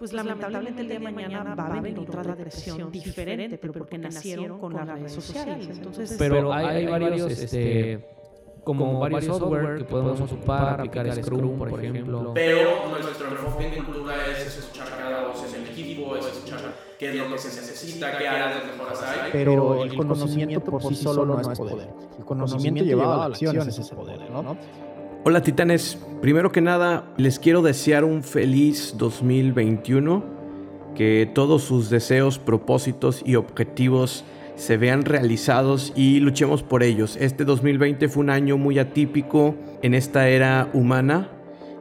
pues lamentablemente el día de mañana va a venir otra depresión diferente, pero porque nacieron con las redes sociales. Entonces, pero hay, varios, este, como, varios software que podemos ocupar, aplicar Scrum, por ejemplo. Pero nuestro enfoque en cultura es escuchar cada voz en el equipo, es escuchar qué es lo que se necesita, qué áreas de mejoras hay. Pero el conocimiento por sí solo no es poder. El conocimiento llevado a la acción es ese poder, ¿no? Hola titanes, primero que nada les quiero desear un feliz 2021, que todos sus deseos, propósitos y objetivos se vean realizados y luchemos por ellos. Este 2020 fue un año muy atípico en esta era humana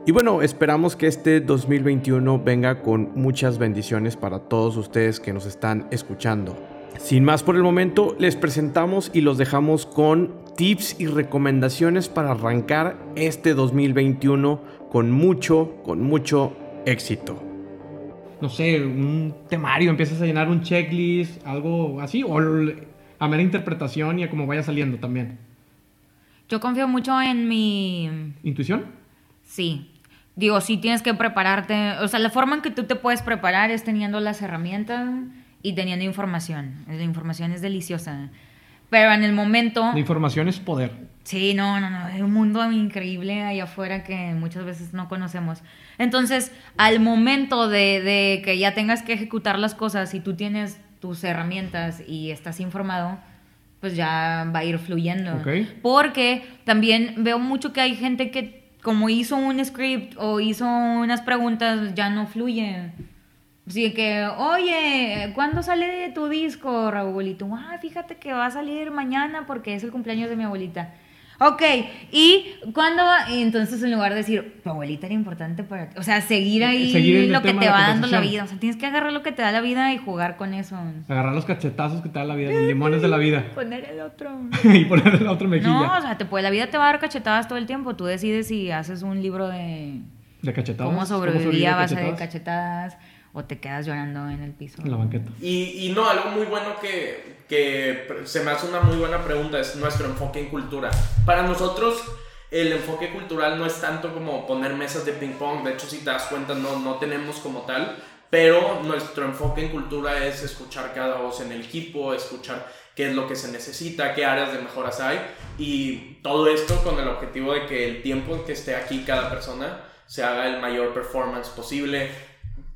y bueno, esperamos que este 2021 venga con muchas bendiciones para todos ustedes que nos están escuchando. Sin más por el momento, les presentamos y los dejamos con tips y recomendaciones para arrancar este 2021 con mucho, con mucho éxito. No sé, un temario, empiezas a llenar un checklist, algo así, o a mera interpretación y a cómo vaya saliendo también. Yo confío mucho en mi... ¿Intuición? Sí. Digo, sí tienes que prepararte. O sea, la forma en que tú te puedes preparar es teniendo las herramientas y teniendo información. La información es deliciosa. Pero en el momento... La información es poder. Sí, no, no, no. Hay un mundo increíble ahí afuera que muchas veces no conocemos. Entonces, al momento de, de que ya tengas que ejecutar las cosas y tú tienes tus herramientas y estás informado, pues ya va a ir fluyendo. Okay. Porque también veo mucho que hay gente que como hizo un script o hizo unas preguntas, ya no fluye. Así que, oye, ¿cuándo sale tu disco, Raúl? Y tú, ah, fíjate que va a salir mañana porque es el cumpleaños de mi abuelita. Ok, ¿y cuándo va? Y entonces en lugar de decir, tu abuelita era importante para ti. O sea, seguir ahí Seguir lo que te va dando la vida. O sea, tienes que agarrar lo que te da la vida y jugar con eso. Agarrar los cachetazos que te da la vida, los limones de la vida. Poner el otro. y ponerle la otra mejilla. No, o sea, te puede, la vida te va a dar cachetadas todo el tiempo. Tú decides si haces un libro de ¿De cachetadas? cómo sobrevivir a base de cachetadas? O te quedas llorando en el piso. En la banqueta. Y, y no, algo muy bueno que, que se me hace una muy buena pregunta es nuestro enfoque en cultura. Para nosotros, el enfoque cultural no es tanto como poner mesas de ping pong, de hecho, si te das cuenta, no, no tenemos como tal, pero nuestro enfoque en cultura es escuchar cada voz en el equipo, escuchar qué es lo que se necesita, qué áreas de mejoras hay, y todo esto con el objetivo de que el tiempo en que esté aquí cada persona se haga el mayor performance posible,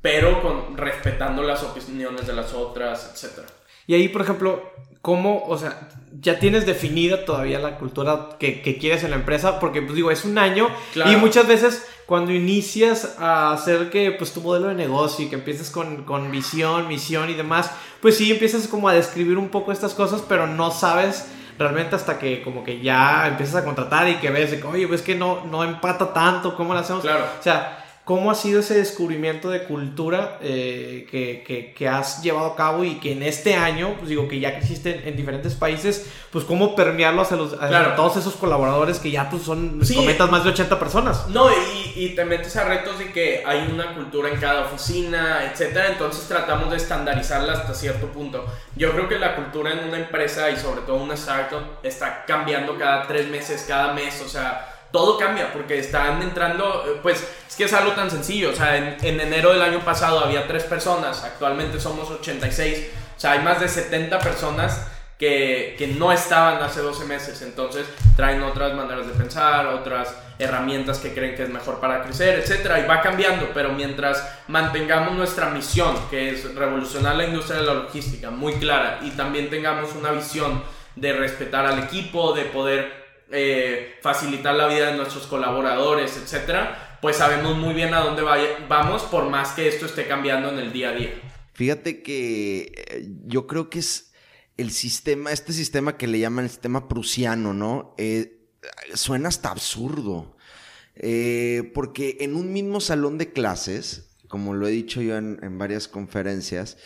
pero con, respetando las opiniones de las otras, etc. Y ahí, por ejemplo, ¿cómo, o sea, ya tienes definida todavía la cultura que, que quieres en la empresa? Porque, pues digo, es un año Claro. y muchas veces cuando inicias a hacer que, pues, tu modelo de negocio y que empieces con, con visión, misión y demás, pues sí, empiezas como a describir un poco estas cosas, pero no sabes realmente hasta que como que ya empiezas a contratar y que ves oye, pues que no, no empata tanto, ¿cómo lo hacemos? Claro. O sea, ¿cómo ha sido ese descubrimiento de cultura eh, que, que- que has llevado a cabo y que en este año, pues digo, que ya que existe en, en diferentes países, pues cómo permearlo hacia, los, hacia Claro. todos esos colaboradores que ya pues son, Sí. más de 80 personas? No, y, y te metes a retos de que hay una cultura en cada oficina, etcétera. Entonces tratamos de estandarizarla hasta cierto punto. Yo creo que la cultura en una empresa y sobre todo una startup está cambiando cada tres meses, cada mes. O sea, todo cambia porque están entrando, eh, pues es que es algo tan sencillo. O sea, en, en enero del año pasado había tres personas, actualmente somos 86. O sea, hay más de 70 personas que, que no estaban hace 12 meses. Entonces traen otras maneras de pensar, otras herramientas que creen que es mejor para crecer, etcétera, y va cambiando, pero mientras mantengamos nuestra misión, que es revolucionar la industria de la logística, muy clara, y también tengamos una visión de respetar al equipo, de poder eh, facilitar la vida de nuestros colaboradores, etcétera, pues sabemos muy bien a dónde vamos, por más que esto esté cambiando en el día a día. Fíjate que eh, yo creo que es el sistema, este sistema que le llaman el sistema prusiano, ¿no? Eh, suena hasta absurdo. Porque en un mismo salón de clases, como lo he dicho yo en, en varias conferencias,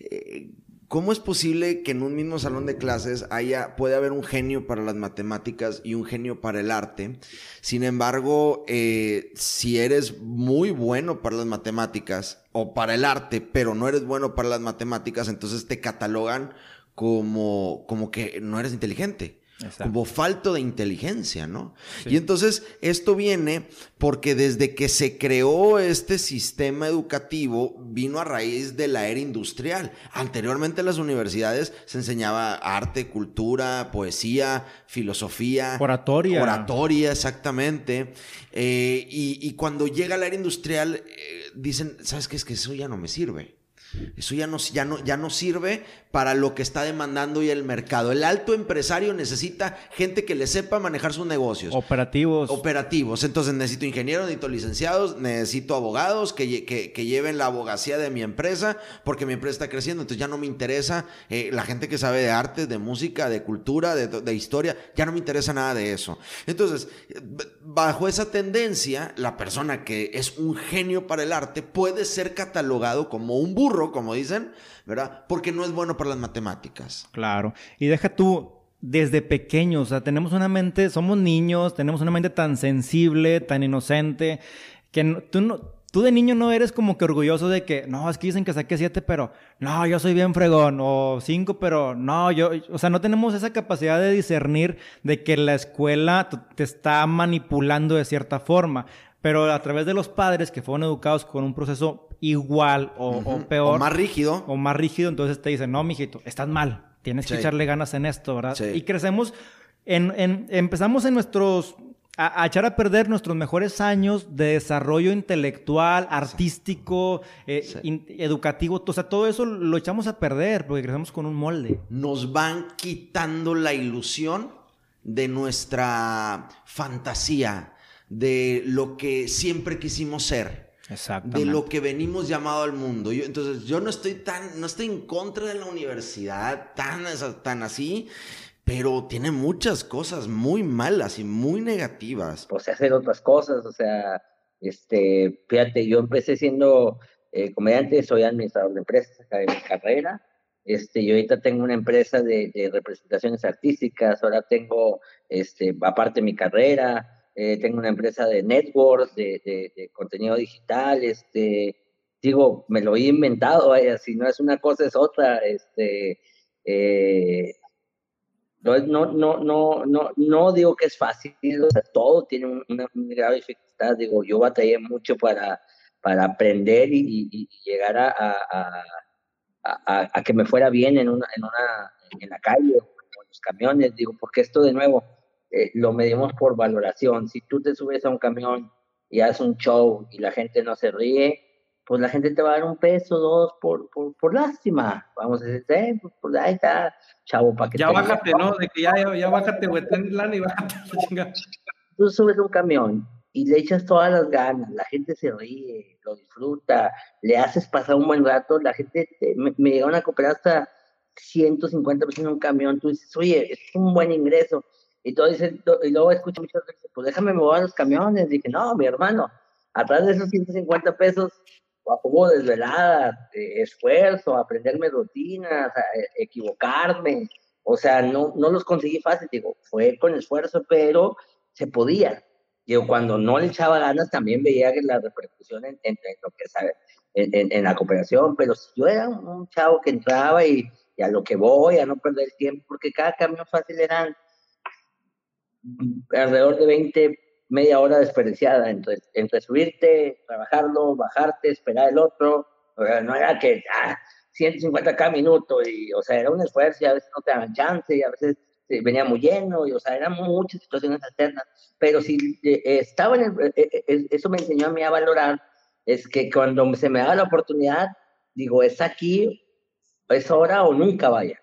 eh, ¿cómo es posible que en un mismo salón de clases haya, puede haber un genio para las matemáticas y un genio para el arte? Sin embargo, eh, si eres muy bueno para las matemáticas o para el arte, pero no eres bueno para las matemáticas, entonces te catalogan como, como que no eres inteligente. Como falto de inteligencia, ¿no? Y entonces esto viene porque desde que se creó este sistema educativo vino a raíz de la era industrial. Anteriormente en las universidades se enseñaba arte, cultura, poesía, filosofía. Oratoria. Oratoria, exactamente. Eh, y, cuando llega la era industrial, eh, dicen, ¿sabes qué? Es que eso ya no me sirve. Eso ya no, ya, no, ya no sirve para lo que está demandando hoy el mercado. El alto empresario necesita gente que le sepa manejar sus negocios. Operativos. Operativos. Entonces necesito ingenieros, necesito licenciados, necesito abogados que, que, lleven la abogacía de mi empresa porque mi empresa está creciendo. Entonces ya no me interesa eh, la gente que sabe de arte, de música, de cultura, de, de historia. Ya no me interesa nada de eso. Entonces, bajo esa tendencia, la persona que es un genio para el arte puede ser catalogado como un burro, como dicen ¿verdad? Porque no es bueno para las matemáticas. Claro. Y deja tú, desde pequeños, o sea, tenemos una mente, somos niños, tenemos una mente tan sensible, tan inocente, que tú no... Tú de niño no eres como que orgulloso de que, no, es que dicen que saqué siete, pero no, yo soy bien fregón, o cinco, pero no, yo, o sea, no tenemos esa capacidad de discernir de que la escuela te está manipulando de cierta forma pero a través de los padres que fueron educados con un proceso igual o, peor. O más rígido. O más rígido, entonces te dicen, no, mijito, estás mal, tienes que echarle ganas en esto, ¿verdad? Y crecemos, en, empezamos en nuestros, a, echar a perder nuestros mejores años de desarrollo intelectual, artístico, eh, educativo, o sea, todo eso lo echamos a perder porque crecemos con un molde. Nos van quitando la ilusión de nuestra fantasía de lo que siempre quisimos ser. De lo que venimos llamado al mundo. Yo, entonces, yo no estoy tan, no estoy en contra de la universidad tan, tan así, pero tiene muchas cosas muy malas y muy negativas. Pues hacer otras cosas, o sea, este, fíjate, yo empecé siendo eh, comediante, soy administrador de empresas, acabé mi carrera. Este, yo ahorita tengo una empresa de, de representaciones artísticas, ahora tengo, este, aparte mi carrera, eh, tengo una empresa de networks, de, contenido digital, este, digo, me lo he inventado, si no es una cosa es otra, este, eh, no, no, no, no, no, digo que es fácil, todo tiene una, grave dificultad, digo, yo batallé mucho para, para aprender y, llegar a, a, que me fuera bien en una, en una, en la calle o en los camiones, digo, porque esto de nuevo, eh, lo medimos por valoración. Si tú te subes a un camión y haces un show y la gente no se ríe, pues la gente te va a dar un peso, dos, por, por, por lástima. Vamos a decir, eh, pues, pues, ahí está, chavo, para que Ya bájate, ¿no? De que ya, ya, bájate, güey, ten lana y bájate Tú subes a un camión y le echas todas las ganas, la gente se ríe, lo disfruta, le haces pasar un buen rato, la gente, me, me llegaron a cooperar hasta 150 pesos en un camión, tú dices, oye, es un buen ingreso, dice, y luego escucho muchas veces, pues déjame mover los camiones. Dije, no, mi hermano, atrás de esos 150 pesos, hubo desvelada, esfuerzo, aprenderme rutinas, e, equivocarme. O sea, no, no los conseguí fácil, digo, fue con esfuerzo, pero se podía. Digo, cuando no le echaba ganas, también veía que la repercusión en, lo que sabe, en, en, la cooperación, pero si yo era un, chavo que entraba y, a lo que voy, a no perder tiempo, porque cada camión fácil eran alrededor de 20, media hora desperdiciada entre, entre subirte, trabajarlo, bajarte, esperar el otro. no era que ah, 150k minutos, y, o sea, era un esfuerzo y a veces no te daban chance y a veces venía muy lleno, y, o sea, eran muchas situaciones alternas. Pero si eh, estaba en el, eh, eh, eso me enseñó a mí a valorar, es que cuando se me da la oportunidad, digo, es aquí, es ahora o nunca vaya.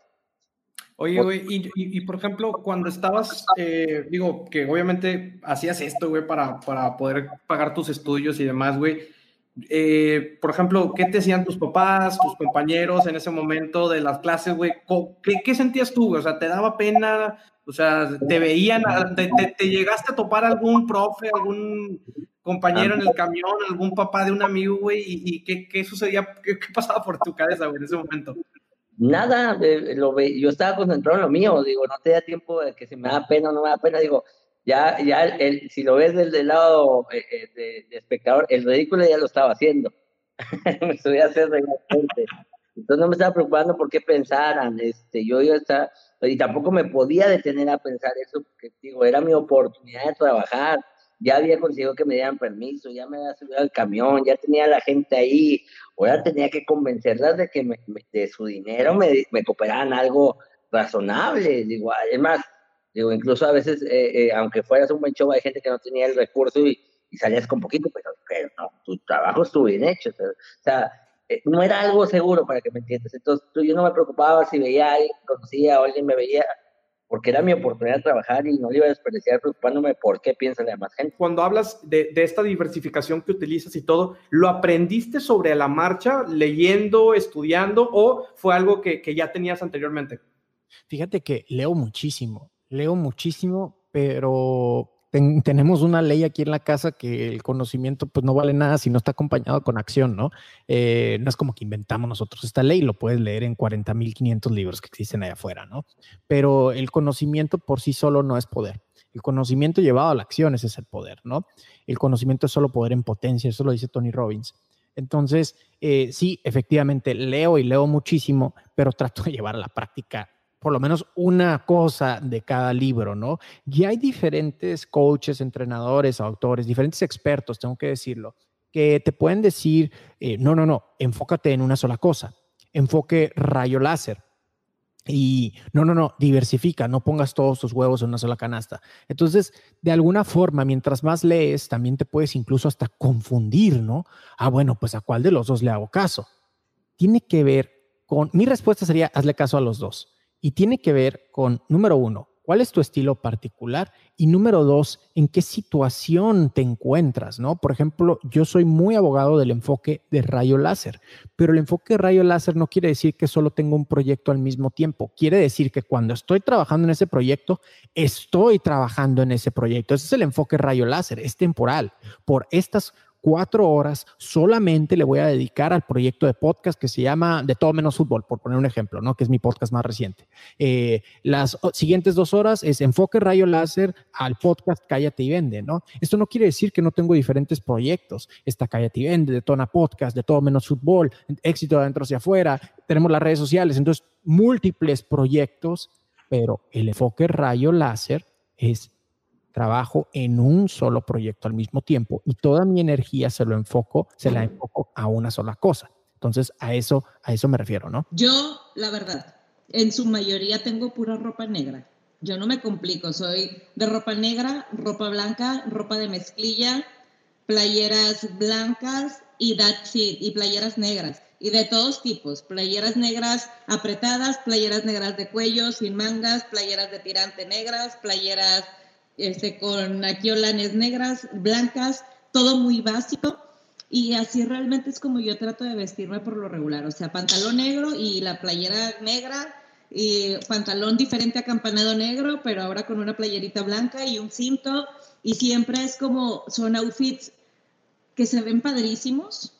Oye, güey, y, y, por ejemplo, cuando estabas, eh, digo, que obviamente hacías esto, güey, para, para poder pagar tus estudios y demás, güey. Eh, por ejemplo, ¿qué te decían tus papás, tus compañeros en ese momento de las clases, güey? ¿Qué, ¿Qué, sentías tú, güey? O sea, ¿te daba pena? O sea, ¿te veían? ¿Te, te, llegaste a topar algún profe, algún compañero en el camión, algún papá de un amigo, güey? ¿Y, y qué, qué, sucedía? ¿Qué, ¿Qué, pasaba por tu cabeza, güey, en ese momento? Nada, lo yo estaba concentrado en lo mío, digo, no te da tiempo de que si me da pena o no me da pena, digo, ya, ya el, si lo ves del, lado eh, eh, de, espectador, el ridículo ya lo estaba haciendo. me subí a hacer Entonces no me estaba preocupando por qué pensaran, este, yo ya estaba, y tampoco me podía detener a pensar eso, porque digo, era mi oportunidad de trabajar, ya había conseguido que me dieran permiso, ya me había subido al camión, ya tenía a la gente ahí, ahora tenía que convencerlas de que de su dinero me, me cooperaran algo razonable, digo, además, digo, incluso a veces, eh, eh, aunque fueras un buen show, hay gente que no tenía el recurso y, salías con poquito, pero, no, tu trabajo estuvo bien hecho, o sea, eh, no era algo seguro para que me entiendas. Entonces, yo no me preocupaba si veía a alguien, conocía o alguien me veía, porque era mi oportunidad de trabajar y no iba a desperdiciar preocupándome por qué piensa la demás gente. Cuando hablas de, de, esta diversificación que utilizas y todo, ¿lo aprendiste sobre la marcha, leyendo, estudiando, o fue algo que, que ya tenías anteriormente? Fíjate que leo muchísimo, leo muchísimo, pero tenemos una ley aquí en la casa que el conocimiento pues no vale nada si no está acompañado con acción, ¿no? Eh, no es como que inventamos nosotros esta ley, lo puedes leer en 40.500 libros que existen allá afuera, ¿no? Pero el conocimiento por sí solo no es poder. El conocimiento llevado a la acción ese es el poder, ¿no? El conocimiento es solo poder en potencia, eso lo dice Tony Robbins. Entonces, eh, sí, efectivamente, leo y leo muchísimo, pero trato de llevar a la práctica por lo menos una cosa de cada libro, ¿no? Y hay diferentes coaches, entrenadores, autores, diferentes expertos, tengo que decirlo, que te pueden decir, eh, no, no, no, enfócate en una sola cosa, enfoque rayo láser. Y no, no, no, diversifica, no pongas todos tus huevos en una sola canasta. Entonces, de alguna forma, mientras más lees, también te puedes incluso hasta confundir, ¿no? Ah, bueno, pues a cuál de los dos le hago caso. Tiene que ver con, mi respuesta sería, hazle caso a los dos y tiene que ver con, número uno, cuál es tu estilo particular y número dos, en qué situación te encuentras, ¿no? Por ejemplo, yo soy muy abogado del enfoque de rayo láser, pero el enfoque de rayo láser no quiere decir que solo tengo un proyecto al mismo tiempo, quiere decir que cuando estoy trabajando en ese proyecto, estoy trabajando en ese proyecto. Ese es el enfoque rayo láser, es temporal. Por estas cuatro horas solamente le voy a dedicar al proyecto de podcast que se llama De todo menos fútbol, por poner un ejemplo, ¿no? Que es mi podcast más reciente. Eh, las siguientes dos horas es enfoque rayo láser al podcast Cállate y Vende, ¿no? Esto no quiere decir que no tengo diferentes proyectos. Está Cállate y Vende, de Tona Podcast, de todo menos fútbol, éxito de adentro hacia afuera, tenemos las redes sociales, entonces múltiples proyectos, pero el enfoque rayo láser es trabajo en un solo proyecto al mismo tiempo y toda mi energía se lo enfoco, se la enfoco a una sola cosa. Entonces, a eso, a eso me refiero, ¿no? Yo, la verdad, en su mayoría tengo pura ropa negra. Yo no me complico, soy de ropa negra, ropa blanca, ropa de mezclilla, playeras blancas y that's y playeras negras. Y de todos tipos, playeras negras apretadas, playeras negras de cuello, sin mangas, playeras de tirante negras, playeras este, con olanes negras, blancas, todo muy básico. Y así realmente es como yo trato de vestirme por lo regular. O sea, pantalón negro y la playera negra, y pantalón diferente a campanado negro, pero ahora con una playerita blanca y un cinto. Y siempre es como, son outfits que se ven padrísimos,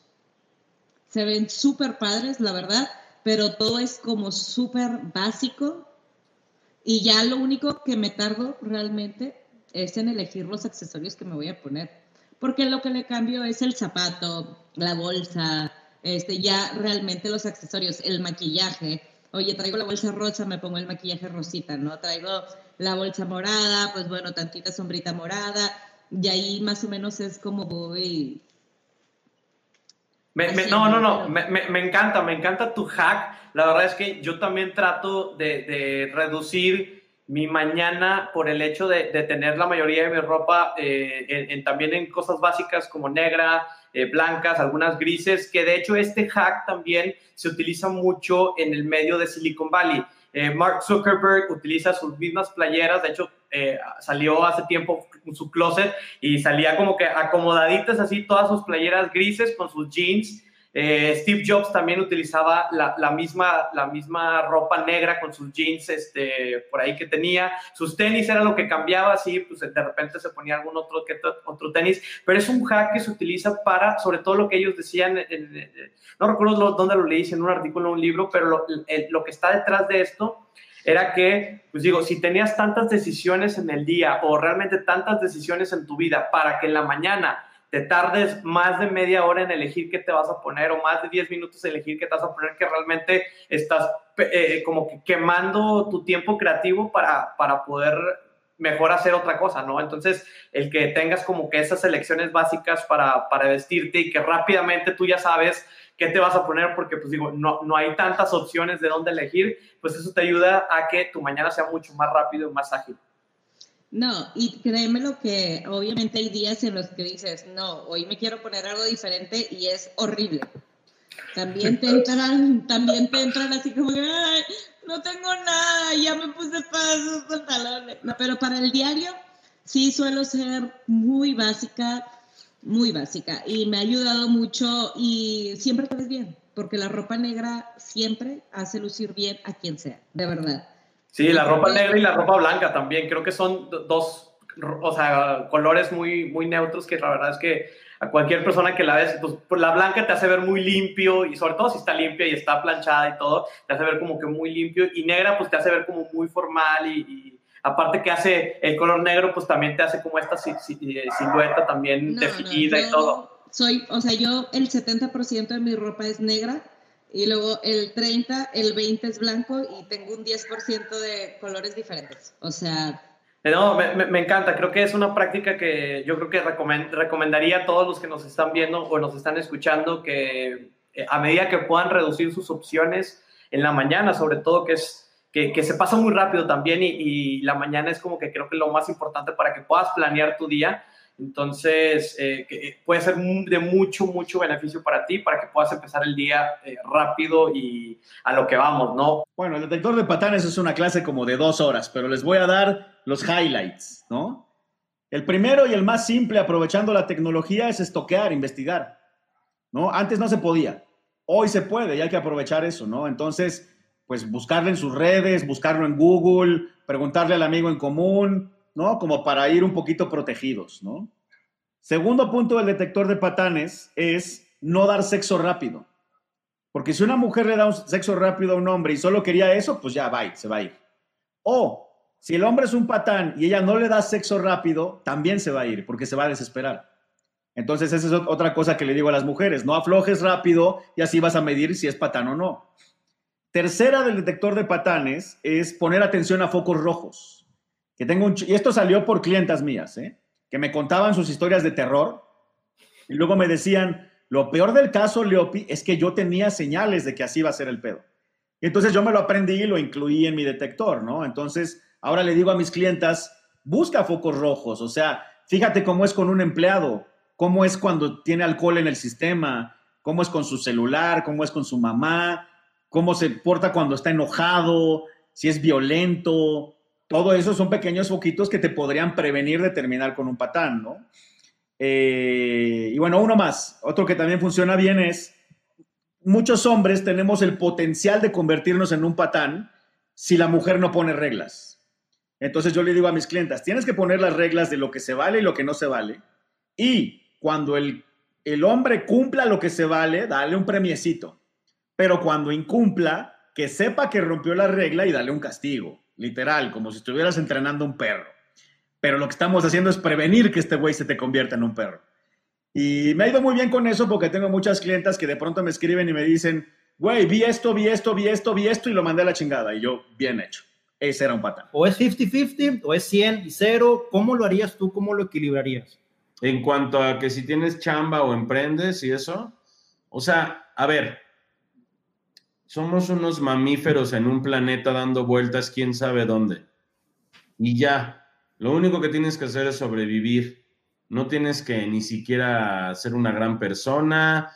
se ven súper padres, la verdad, pero todo es como súper básico. Y ya lo único que me tardo realmente es en elegir los accesorios que me voy a poner. Porque lo que le cambio es el zapato, la bolsa, este, ya realmente los accesorios, el maquillaje. Oye, traigo la bolsa rosa, me pongo el maquillaje rosita, ¿no? Traigo la bolsa morada, pues bueno, tantita sombrita morada. Y ahí más o menos es como voy. no, no, no, me, me, encanta, me encanta tu hack. La verdad es que yo también trato de, de reducir mi mañana por el hecho de, tener la mayoría de mi ropa eh, también en cosas básicas como negra, eh, blancas, algunas grises, que de hecho este hack también se utiliza mucho en el medio de Silicon Valley. Eh, Mark Zuckerberg utiliza sus mismas playeras, de hecho salió hace tiempo su closet y salía como que acomodaditas así todas sus playeras grises con sus jeans eh, Steve Jobs también utilizaba la, misma, ropa negra con sus jeans este, por ahí que tenía. Sus tenis era lo que cambiaba, así, pues de repente se ponía algún otro, otro tenis. Pero es un hack que se utiliza para, sobre todo lo que ellos decían, no recuerdo dónde lo leí, en un artículo, en un libro, pero lo, lo que está detrás de esto era que, pues digo, si tenías tantas decisiones en el día o realmente tantas decisiones en tu vida para que en la mañana te tardes más de media hora en elegir qué te vas a poner o más de 10 minutos en elegir qué te vas a poner, que realmente estás eh, como que quemando tu tiempo creativo para, para poder mejor hacer otra cosa, ¿no? Entonces, el que tengas como que esas elecciones básicas para, para vestirte y que rápidamente tú ya sabes qué te vas a poner, porque pues digo, no, no hay tantas opciones de dónde elegir, pues eso te ayuda a que tu mañana sea mucho más rápido y más ágil. No, y créeme lo que obviamente hay días en los que dices, no, hoy me quiero poner algo diferente y es horrible. También te entran, también te entran así como, Ay, no tengo nada, ya me puse pasos, pantalones. No, pero para el diario sí suelo ser muy básica, muy básica y me ha ayudado mucho y siempre te ves bien, porque la ropa negra siempre hace lucir bien a quien sea, de verdad. Sí, la ropa negra y la ropa blanca también. Creo que son dos, o sea, colores muy, muy neutros que la verdad es que a cualquier persona que la ves, pues, pues, la blanca te hace ver muy limpio y sobre todo si está limpia y está planchada y todo, te hace ver como que muy limpio y negra pues te hace ver como muy formal y, aparte que hace el color negro pues también te hace como esta eh, silueta también definida y todo. Soy, o sea, yo el 70% de mi ropa es negra y luego el 30, el 20 es blanco y tengo un 10% de colores diferentes. O sea... No, me, me, encanta. Creo que es una práctica que yo creo que recomendaría a todos los que nos están viendo o nos están escuchando que eh, a medida que puedan reducir sus opciones en la mañana, sobre todo que es que, que se pasa muy rápido también y, y, la mañana es como que creo que lo más importante para que puedas planear tu día entonces, eh, eh, puede ser de mucho, mucho beneficio para ti, para que puedas empezar el día eh, rápido y a lo que vamos, ¿no? Bueno, el detector de patanes es una clase como de dos horas, pero les voy a dar los highlights, ¿no? El primero y el más simple, aprovechando la tecnología, es estoquear, investigar, ¿no? Antes no se podía, hoy se puede y hay que aprovechar eso, ¿no? Entonces, pues buscarlo en sus redes, buscarlo en Google, preguntarle al amigo en común, ¿no? Como para ir un poquito protegidos, ¿no? Segundo punto del detector de patanes es no dar sexo rápido. Porque si una mujer le da un sexo rápido a un hombre y solo quería eso, pues ya va, se va a ir. O si el hombre es un patán y ella no le da sexo rápido, también se va a ir porque se va a desesperar. Entonces esa es otra cosa que le digo a las mujeres, no aflojes rápido y así vas a medir si es patán o no. Tercera del detector de patanes es poner atención a focos rojos que tengo un... Y esto salió por clientas mías, ¿eh? que me contaban sus historias de terror y luego me decían, lo peor del caso, Leopi, es que yo tenía señales de que así iba a ser el pedo. Y entonces yo me lo aprendí y lo incluí en mi detector, ¿no? Entonces, ahora le digo a mis clientas, busca focos rojos, o sea, fíjate cómo es con un empleado, cómo es cuando tiene alcohol en el sistema, cómo es con su celular, cómo es con su mamá, cómo se porta cuando está enojado, si es violento, todo eso son pequeños foquitos que te podrían prevenir de terminar con un patán, ¿no? Eh, y bueno, uno más, otro que también funciona bien es, muchos hombres tenemos el potencial de convertirnos en un patán si la mujer no pone reglas. Entonces yo le digo a mis clientas, tienes que poner las reglas de lo que se vale y lo que no se vale. Y cuando el, el hombre cumpla lo que se vale, dale un premiecito. Pero cuando incumpla, que sepa que rompió la regla y dale un castigo literal, como si estuvieras entrenando un perro. Pero lo que estamos haciendo es prevenir que este güey se te convierta en un perro. Y me ha ido muy bien con eso porque tengo muchas clientas que de pronto me escriben y me dicen, güey, vi esto, vi esto, vi esto, vi esto y lo mandé a la chingada. Y yo, bien hecho. Ese era un patán. O es 50-50 o es 100 y 0. ¿Cómo lo harías tú? ¿Cómo lo equilibrarías? En cuanto a que si tienes chamba o emprendes y eso. O sea, a ver, somos unos mamíferos en un planeta dando vueltas quién sabe dónde. Y ya, lo único que tienes que hacer es sobrevivir. No tienes que ni siquiera ser una gran persona.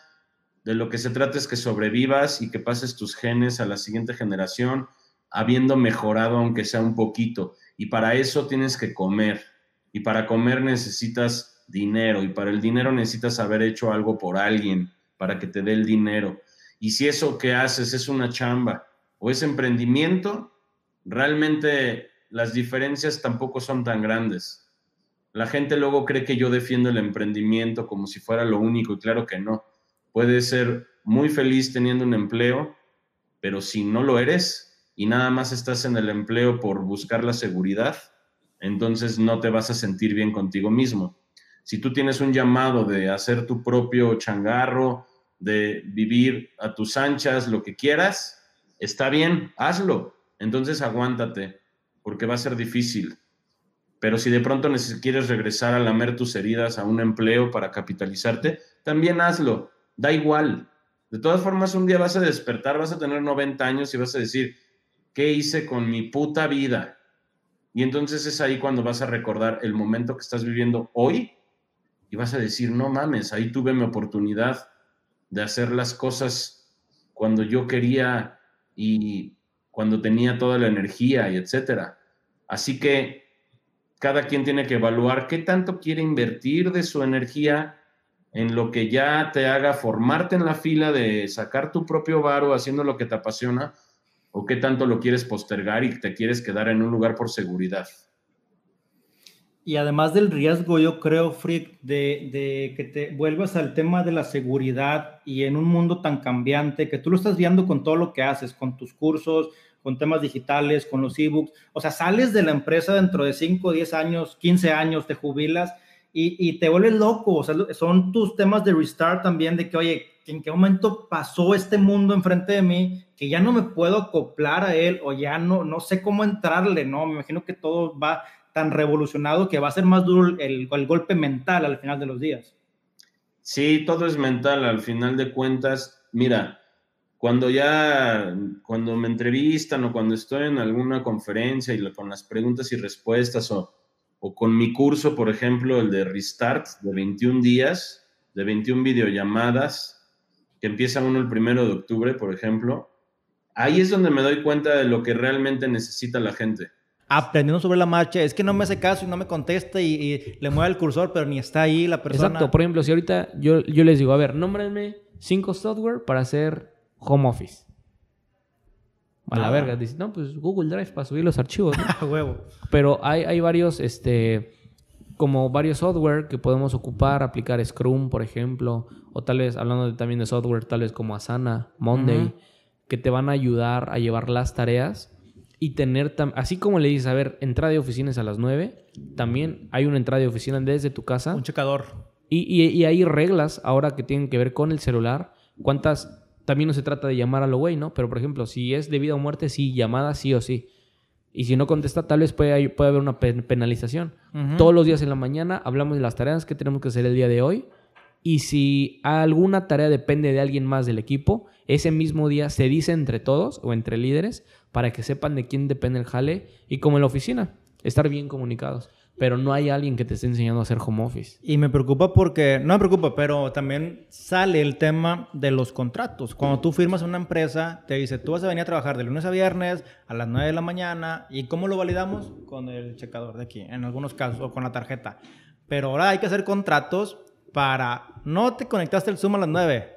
De lo que se trata es que sobrevivas y que pases tus genes a la siguiente generación habiendo mejorado aunque sea un poquito. Y para eso tienes que comer. Y para comer necesitas dinero. Y para el dinero necesitas haber hecho algo por alguien para que te dé el dinero. Y si eso que haces es una chamba o es emprendimiento, realmente las diferencias tampoco son tan grandes. La gente luego cree que yo defiendo el emprendimiento como si fuera lo único y claro que no. Puedes ser muy feliz teniendo un empleo, pero si no lo eres y nada más estás en el empleo por buscar la seguridad, entonces no te vas a sentir bien contigo mismo. Si tú tienes un llamado de hacer tu propio changarro, de vivir a tus anchas, lo que quieras, está bien, hazlo. Entonces aguántate, porque va a ser difícil. Pero si de pronto quieres regresar a lamer tus heridas a un empleo para capitalizarte, también hazlo. Da igual. De todas formas, un día vas a despertar, vas a tener 90 años y vas a decir, ¿qué hice con mi puta vida? Y entonces es ahí cuando vas a recordar el momento que estás viviendo hoy y vas a decir, no mames, ahí tuve mi oportunidad de hacer las cosas cuando yo quería y cuando tenía toda la energía y etcétera. Así que cada quien tiene que evaluar qué tanto quiere invertir de su energía en lo que ya te haga formarte en la fila de sacar tu propio varo haciendo lo que te apasiona o qué tanto lo quieres postergar y te quieres quedar en un lugar por seguridad. Y además del riesgo, yo creo, Frick, de, de, que te vuelvas al tema de la seguridad y en un mundo tan cambiante, que tú lo estás viendo con todo lo que haces, con tus cursos, con temas digitales, con los ebooks. O sea, sales de la empresa dentro de 5, 10 años, 15 años, te jubilas y, y te vuelves loco. O sea, son tus temas de restart también, de que, oye, ¿en qué momento pasó este mundo enfrente de mí que ya no me puedo acoplar a él o ya no, no sé cómo entrarle, ¿no? Me imagino que todo va tan revolucionado que va a ser más duro el, el golpe mental al final de los días. Sí, todo es mental al final de cuentas. Mira, cuando ya, cuando me entrevistan o cuando estoy en alguna conferencia y con las preguntas y respuestas o, o con mi curso, por ejemplo, el de Restart de 21 días, de 21 videollamadas, que empieza uno el primero de octubre, por ejemplo, ahí es donde me doy cuenta de lo que realmente necesita la gente aprendiendo sobre la marcha. Es que no me hace caso y no me contesta y, le mueve el cursor, pero ni está ahí la persona. Exacto. Por ejemplo, si ahorita yo, yo les digo, a ver, nómbrenme cinco software para hacer home office. A la ah. verga. Dice, no, pues Google Drive para subir los archivos. ¿no? huevo. Pero hay, hay varios, este, como varios software que podemos ocupar, aplicar Scrum, por ejemplo, o tal vez, hablando también de software, tal vez como Asana, Monday, que te van a ayudar a llevar las tareas y tener, así como le dices, a ver, entrada de oficinas a las 9, también hay una entrada de oficina desde tu casa. Un checador. Y, y, hay reglas ahora que tienen que ver con el celular. ¿Cuántas? También no se trata de llamar a lo güey, ¿no? Pero, por ejemplo, si es de vida o muerte, sí, llamada sí o sí. Y si no contesta, tal vez puede, puede haber una penalización. Todos los días en la mañana hablamos de las tareas que tenemos que hacer el día de hoy. Y si alguna tarea depende de alguien más del equipo, ese mismo día se dice entre todos o entre líderes para que sepan de quién depende el jale y como en la oficina, estar bien comunicados. Pero no hay alguien que te esté enseñando a hacer home office. Y me preocupa porque, no me preocupa, pero también sale el tema de los contratos. Cuando tú firmas una empresa, te dice, tú vas a venir a trabajar de lunes a viernes a las 9 de la mañana. ¿Y cómo lo validamos? Con el checador de aquí, en algunos casos, o con la tarjeta. Pero ahora hay que hacer contratos para, no te conectaste el Zoom a las 9,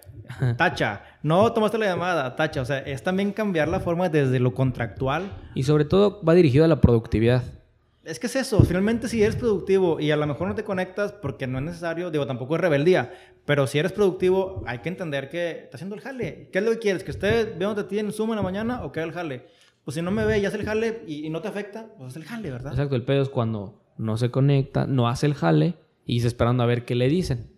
tacha. No tomaste la llamada, tacha. O sea, es también cambiar la forma desde lo contractual. Y sobre todo va dirigido a la productividad. Es que es eso, finalmente si eres productivo y a lo mejor no te conectas porque no es necesario, digo, tampoco es rebeldía, pero si eres productivo hay que entender que está haciendo el jale. ¿Qué es lo que quieres? ¿Que usted vea donde tiene Zoom en la mañana o que el jale? Pues si no me ve y hace el jale y, no te afecta, pues es el jale, ¿verdad? Exacto, el pedo es cuando no se conecta, no hace el jale y está esperando a ver qué le dicen.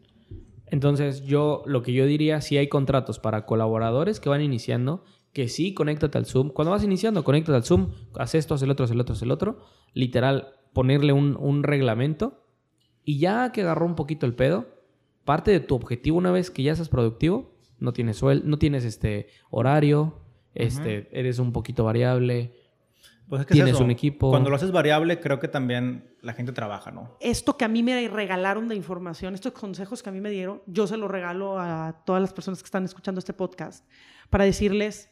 Entonces, yo lo que yo diría, si hay contratos para colaboradores que van iniciando, que sí, conéctate al Zoom. Cuando vas iniciando, conéctate al Zoom, haz esto, haz el otro, haz el otro, haz el otro. Literal, ponerle un, reglamento. Y ya que agarró un poquito el pedo, parte de tu objetivo una vez que ya seas productivo, no tienes suel no tienes este horario, este, eres un poquito variable, pues Tienes un equipo. Cuando lo haces variable, creo que también la gente trabaja, ¿no? Esto que a mí me regalaron de información, estos consejos que a mí me dieron, yo se los regalo a todas las personas que están escuchando este podcast para decirles,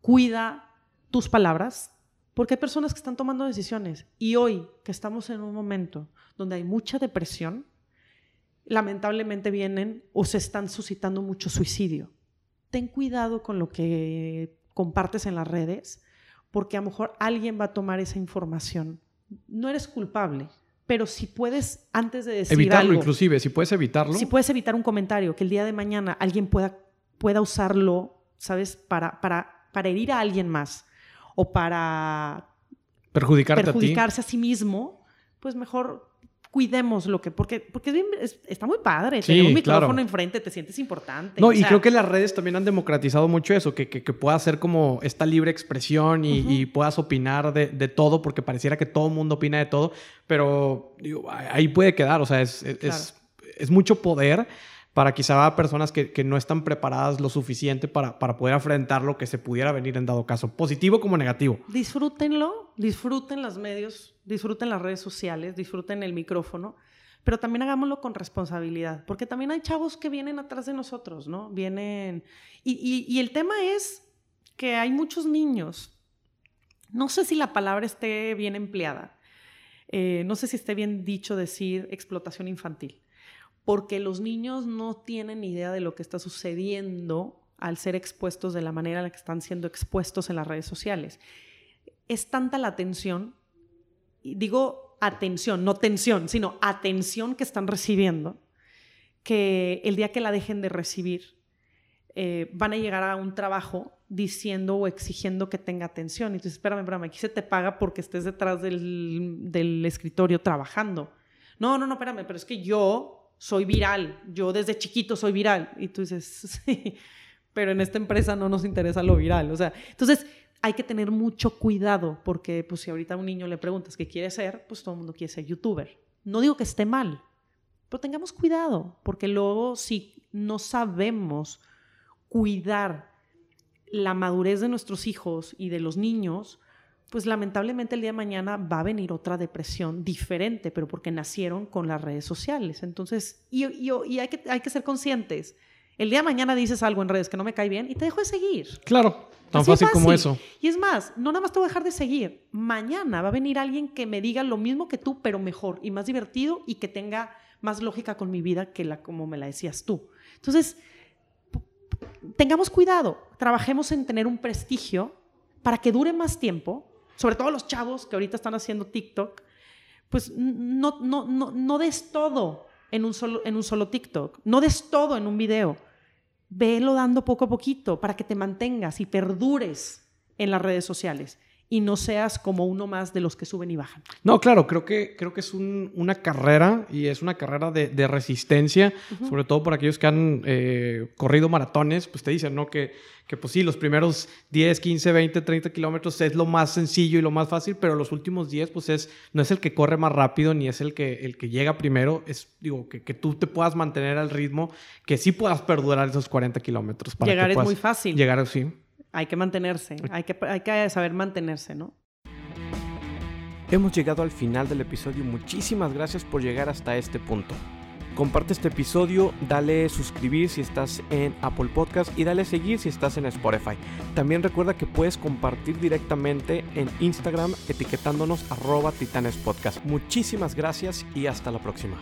cuida tus palabras, porque hay personas que están tomando decisiones. Y hoy, que estamos en un momento donde hay mucha depresión, lamentablemente vienen o se están suscitando mucho suicidio. Ten cuidado con lo que compartes en las redes porque a lo mejor alguien va a tomar esa información. No eres culpable, pero si puedes, antes de decir Evitarlo inclusive, si puedes evitarlo. Si puedes evitar un comentario, que el día de mañana alguien pueda, pueda usarlo, ¿sabes? Para, para, para herir a alguien más o para Perjudicarte perjudicarse a, ti. a sí mismo, pues mejor cuidemos lo que, porque, porque es bien- es- está muy padre, Sí, tener un micrófono claro. enfrente, te sientes importante. No, o y sea, creo que las redes también han democratizado mucho eso, que, que, que puedas hacer como esta libre expresión y, y puedas opinar de, de todo, porque pareciera que todo el mundo opina de todo, pero digo, ahí puede quedar, o sea, es, es, es- es mucho poder para quizá personas que, no están preparadas lo suficiente para, para poder afrontar lo que se pudiera venir en dado caso, positivo como negativo. disfrútenlo, disfruten los medios, disfruten las redes sociales, disfruten el micrófono, pero también hagámoslo con responsabilidad, porque también hay chavos que vienen atrás de nosotros, ¿no? Vienen... Y, y- y el tema es que hay muchos niños, no sé si la palabra esté bien empleada, eh, no sé si esté bien dicho decir explotación infantil, porque los niños no tienen idea de lo que está sucediendo al ser expuestos de la manera en la que están siendo expuestos en las redes sociales. Es tanta la atención, digo atención, no tensión, sino atención que están recibiendo, que el día que la dejen de recibir, eh, van a llegar a un trabajo diciendo o exigiendo que tenga atención. Y tú dices, espérame, espérame, aquí se te paga porque estés detrás del, del escritorio trabajando. No, no, no, espérame, pero es que yo soy viral, yo desde chiquito soy viral. Y tú dices, sí, pero en esta empresa no nos interesa lo viral. O sea, entonces hay que tener mucho cuidado porque pues si ahorita a un niño le preguntas qué quiere ser, pues todo el mundo quiere ser youtuber. No digo que esté mal, pero tengamos cuidado porque luego si no sabemos cuidar la madurez de nuestros hijos y de los niños, pues lamentablemente el día de mañana va a venir otra depresión diferente, pero porque nacieron con las redes sociales. Entonces, y, y- y hay, que, hay que ser conscientes. El día de mañana dices algo en redes que no me cae bien y te dejo de seguir. Claro, tan de fácil, como eso. Y es más, no nada más te voy a dejar de seguir. Mañana va a venir alguien que me diga lo mismo que tú, pero mejor y más divertido y que tenga más lógica con mi vida que la como me la decías tú. Entonces, tengamos cuidado, trabajemos en tener un prestigio para que dure más tiempo, sobre todo los chavos que ahorita están haciendo TikTok, pues no, no, no, no des todo en un, solo, en un solo TikTok, no des todo en un video, velo dando poco a poquito para que te mantengas y perdures en las redes sociales y no seas como uno más de los que suben y bajan. No, claro, creo que, creo que es un- una carrera y es una carrera de, de resistencia, Ujú. sobre todo por aquellos que han eh, corrido maratones, pues te dicen, ¿no? Que, que pues sí, los primeros 10, 15, 20, 30 kilómetros es lo más sencillo y lo más fácil, pero los últimos 10, pues es, no es el que corre más rápido ni es el que, el que llega primero, es, digo, que, que tú te puedas mantener al ritmo, que sí puedas perdurar esos 40 kilómetros. Llegar es puedas muy fácil. Llegar, sí. Hay que mantenerse, hay que, hay que saber mantenerse, ¿no? Hemos llegado al final del episodio. Muchísimas gracias por llegar hasta este punto. Comparte este episodio, dale suscribir si estás en Apple Podcast y dale seguir si estás en Spotify. También recuerda que puedes compartir directamente en Instagram etiquetándonos arroba titanespodcast. Muchísimas gracias y hasta la próxima.